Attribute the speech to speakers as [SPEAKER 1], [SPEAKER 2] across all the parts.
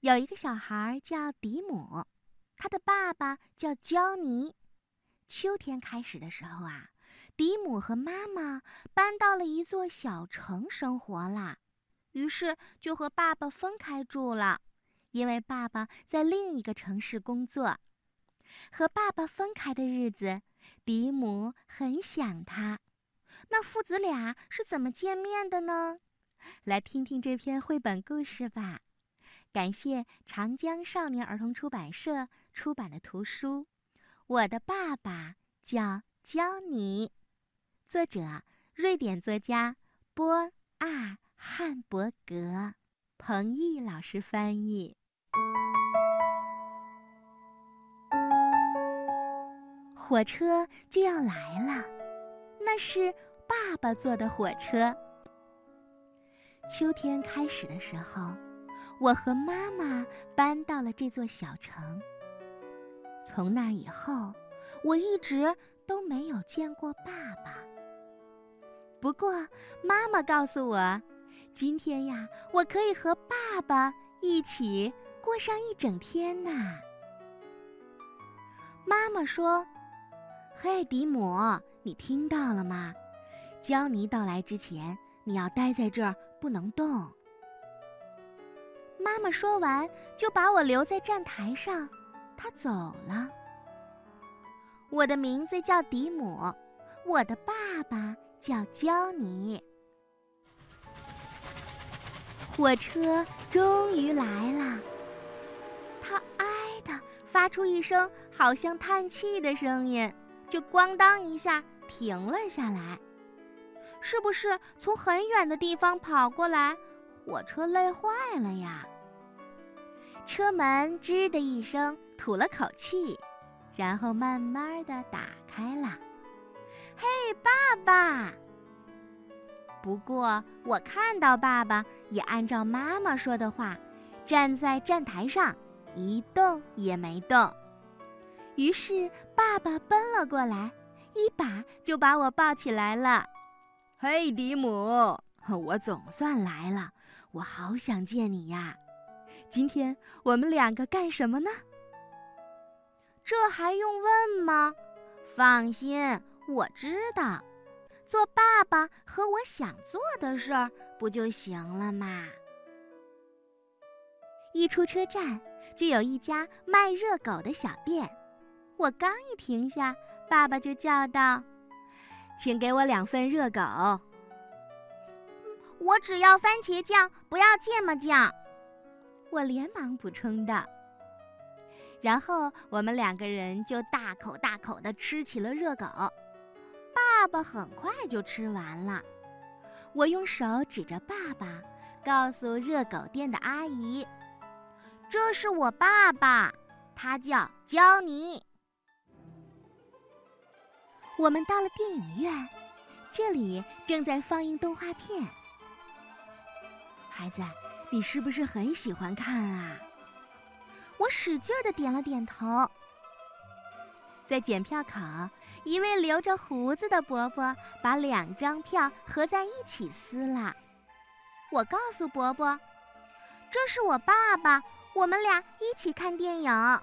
[SPEAKER 1] 有一个小孩叫迪姆，他的爸爸叫焦尼。秋天开始的时候啊，迪姆和妈妈搬到了一座小城生活啦，于是就和爸爸分开住了，因为爸爸在另一个城市工作。和爸爸分开的日子，迪姆很想他。那父子俩是怎么见面的呢？来听听这篇绘本故事吧。感谢长江少年儿童出版社出版的图书《我的爸爸叫教你》，作者瑞典作家波尔汉伯格，彭毅老师翻译。火车就要来了，那是爸爸坐的火车。秋天开始的时候，我和妈妈搬到了这座小城。从那以后，我一直都没有见过爸爸。不过，妈妈告诉我，今天呀，我可以和爸爸一起过上一整天呢。妈妈说。嘿，迪姆，你听到了吗？焦尼到来之前，你要待在这儿，不能动。妈妈说完，就把我留在站台上，她走了。我的名字叫迪姆，我的爸爸叫焦尼。火车终于来了，它“哀”的发出一声好像叹气的声音。就咣当一下停了下来，是不是从很远的地方跑过来？火车累坏了呀。车门吱的一声吐了口气，然后慢慢的打开了。嘿，爸爸！不过我看到爸爸也按照妈妈说的话，站在站台上，一动也没动。于是，爸爸奔了过来，一把就把我抱起来了。嘿，迪姆，我总算来了，我好想见你呀！今天我们两个干什么呢？这还用问吗？放心，我知道，做爸爸和我想做的事儿不就行了吗？一出车站，就有一家卖热狗的小店。我刚一停下，爸爸就叫道：“请给我两份热狗。”“我只要番茄酱，不要芥末酱。”我连忙补充道。然后我们两个人就大口大口地吃起了热狗。爸爸很快就吃完了。我用手指着爸爸，告诉热狗店的阿姨：“这是我爸爸，他叫焦尼。”我们到了电影院，这里正在放映动画片。孩子，你是不是很喜欢看啊？我使劲的点了点头。在检票口，一位留着胡子的伯伯把两张票合在一起撕了。我告诉伯伯：“这是我爸爸，我们俩一起看电影。”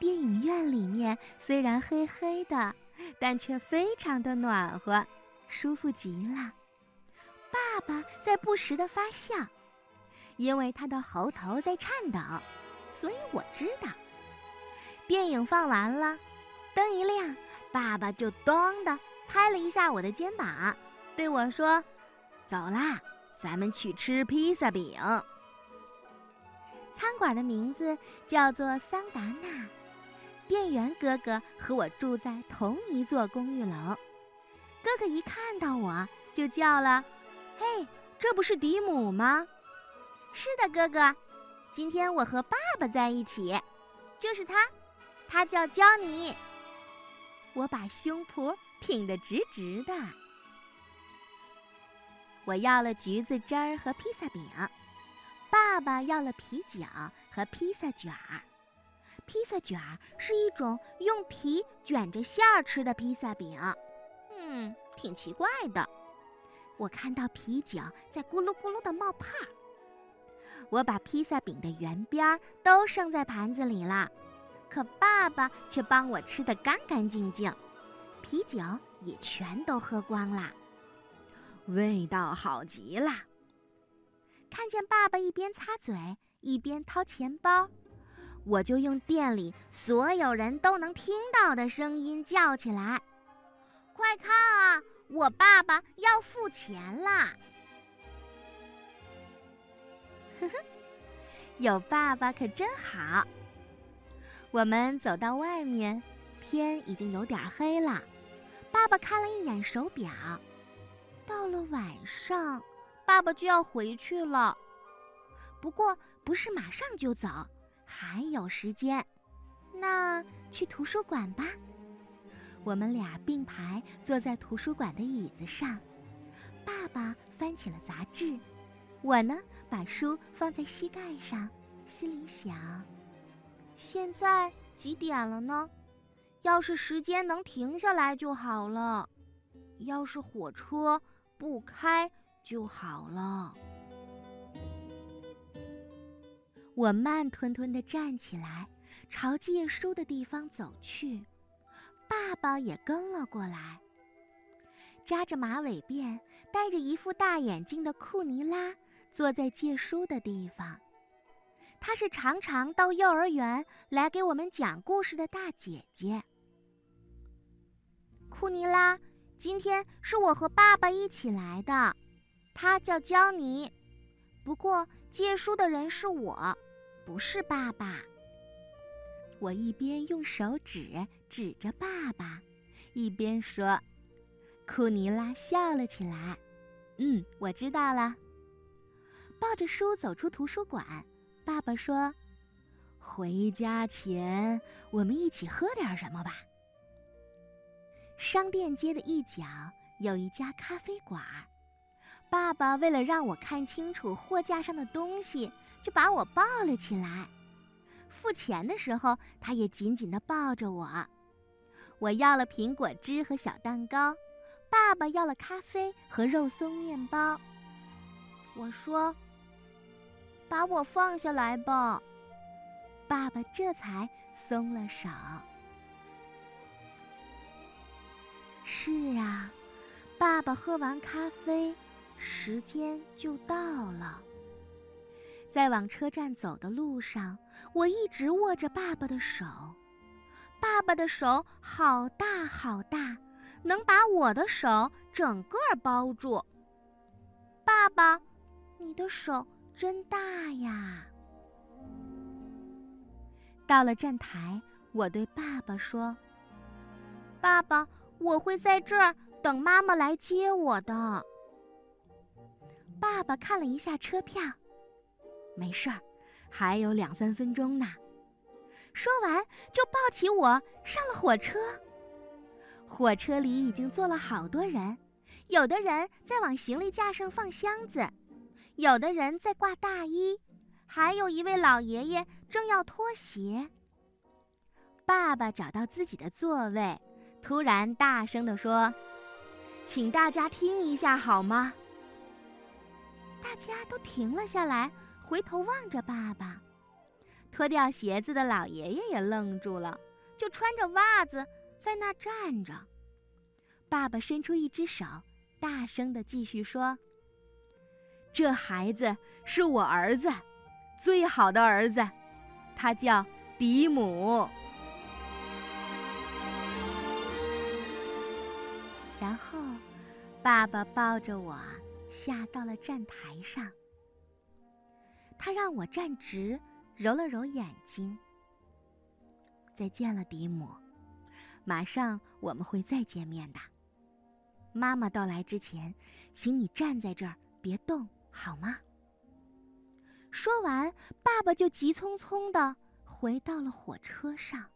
[SPEAKER 1] 电影院里面虽然黑黑的，但却非常的暖和，舒服极了。爸爸在不时的发笑，因为他的喉头在颤抖，所以我知道。电影放完了，灯一亮，爸爸就咚的拍了一下我的肩膀，对我说：“走啦，咱们去吃披萨饼。”餐馆的名字叫做桑达纳。店员哥哥和我住在同一座公寓楼，哥哥一看到我就叫了：“嘿，这不是迪姆吗？”“是的，哥哥，今天我和爸爸在一起，就是他，他叫焦尼。”我把胸脯挺得直直的。我要了橘子汁儿和披萨饼，爸爸要了啤酒和披萨卷儿。披萨卷儿是一种用皮卷着馅儿吃的披萨饼，嗯，挺奇怪的。我看到啤酒在咕噜咕噜的冒泡儿。我把披萨饼的圆边都剩在盘子里了，可爸爸却帮我吃得干干净净，啤酒也全都喝光了，味道好极了。看见爸爸一边擦嘴一边掏钱包，我就用店里所有人都能听到的声音叫起来：“快看，我爸爸要付钱啦！”呵呵，有爸爸可真好。我们走到外面，天已经有点黑了。爸爸看了一眼手表，到了晚上，爸爸就要回去了。不过不是马上就走，还有时间。那去图书馆吧。我们俩并排坐在图书馆的椅子上，爸爸翻起了杂志。我呢，把书放在膝盖上，心里想：现在几点了呢？要是时间能停下来就好了，要是火车不开就好了。我慢吞吞地站起来，朝借书的地方走去，爸爸也跟了过来。扎着马尾辫、戴着一副大眼镜的库尼拉。坐在借书的地方，她是常常到幼儿园来给我们讲故事的大姐姐。库尼拉，今天是我和爸爸一起来的，他叫焦尼，不过借书的人是我，不是爸爸。我一边用手指指着爸爸，一边说。库尼拉笑了起来，嗯，我知道了。抱着书走出图书馆，爸爸说：“回家前，我们一起喝点什么吧。”商店街的一角有一家咖啡馆，爸爸为了让我看清楚货架上的东西，就把我抱了起来。付钱的时候，他也紧紧地抱着我。我要了苹果汁和小蛋糕，爸爸要了咖啡和肉松面包。我说。把我放下来吧，爸爸这才松了手。是啊，爸爸喝完咖啡，时间就到了。在往车站走的路上，我一直握着爸爸的手，爸爸的手好大好大，能把我的手整个包住。爸爸，你的手。真大呀！到了站台，我对爸爸说：“爸爸，我会在这儿等妈妈来接我的。”爸爸看了一下车票，没事儿，还有两三分钟呢。说完，就抱起我上了火车。火车里已经坐了好多人，有的人在往行李架上放箱子。有的人在挂大衣，还有一位老爷爷正要脱鞋。爸爸找到自己的座位，突然大声地说：“请大家听一下好吗？”大家都停了下来，回头望着爸爸。脱掉鞋子的老爷爷也愣住了，就穿着袜子在那儿站着。爸爸伸出一只手，大声地继续说。这孩子是我儿子，最好的儿子，他叫迪姆。然后，爸爸抱着我下到了站台上。他让我站直，揉了揉眼睛。再见了，迪姆，马上我们会再见面的。妈妈到来之前，请你站在这儿，别动。好吗？说完，爸爸就急匆匆的回到了火车上。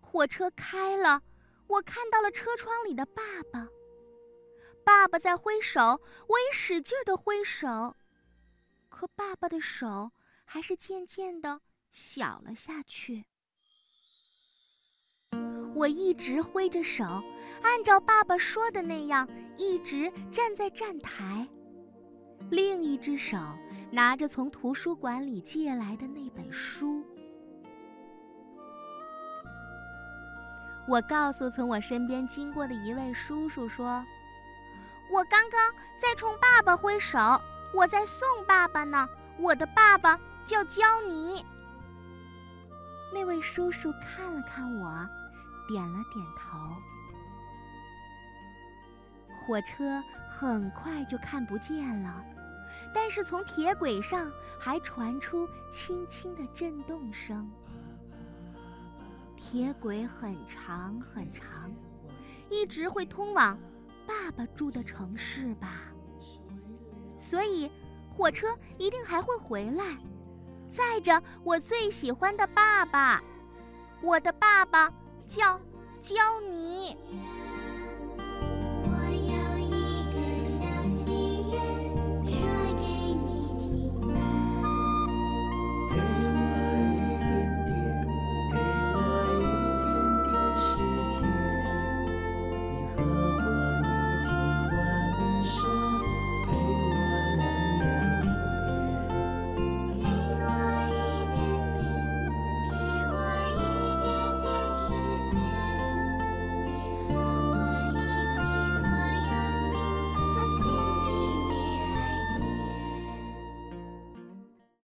[SPEAKER 1] 火车开了，我看到了车窗里的爸爸。爸爸在挥手，我也使劲的挥手，可爸爸的手还是渐渐的小了下去。我一直挥着手，按照爸爸说的那样，一直站在站台。另一只手拿着从图书馆里借来的那本书。我告诉从我身边经过的一位叔叔说：“
[SPEAKER 2] 我刚刚在冲爸爸挥手，我在送爸爸呢。我的爸爸叫焦尼。”
[SPEAKER 1] 那位叔叔看了看我，点了点头。火车很快就看不见了，但是从铁轨上还传出轻轻的震动声。铁轨很长很长，一直会通往爸爸住的城市吧。所以，火车一定还会回来，载着我最喜欢的爸爸。
[SPEAKER 2] 我的爸爸叫焦尼。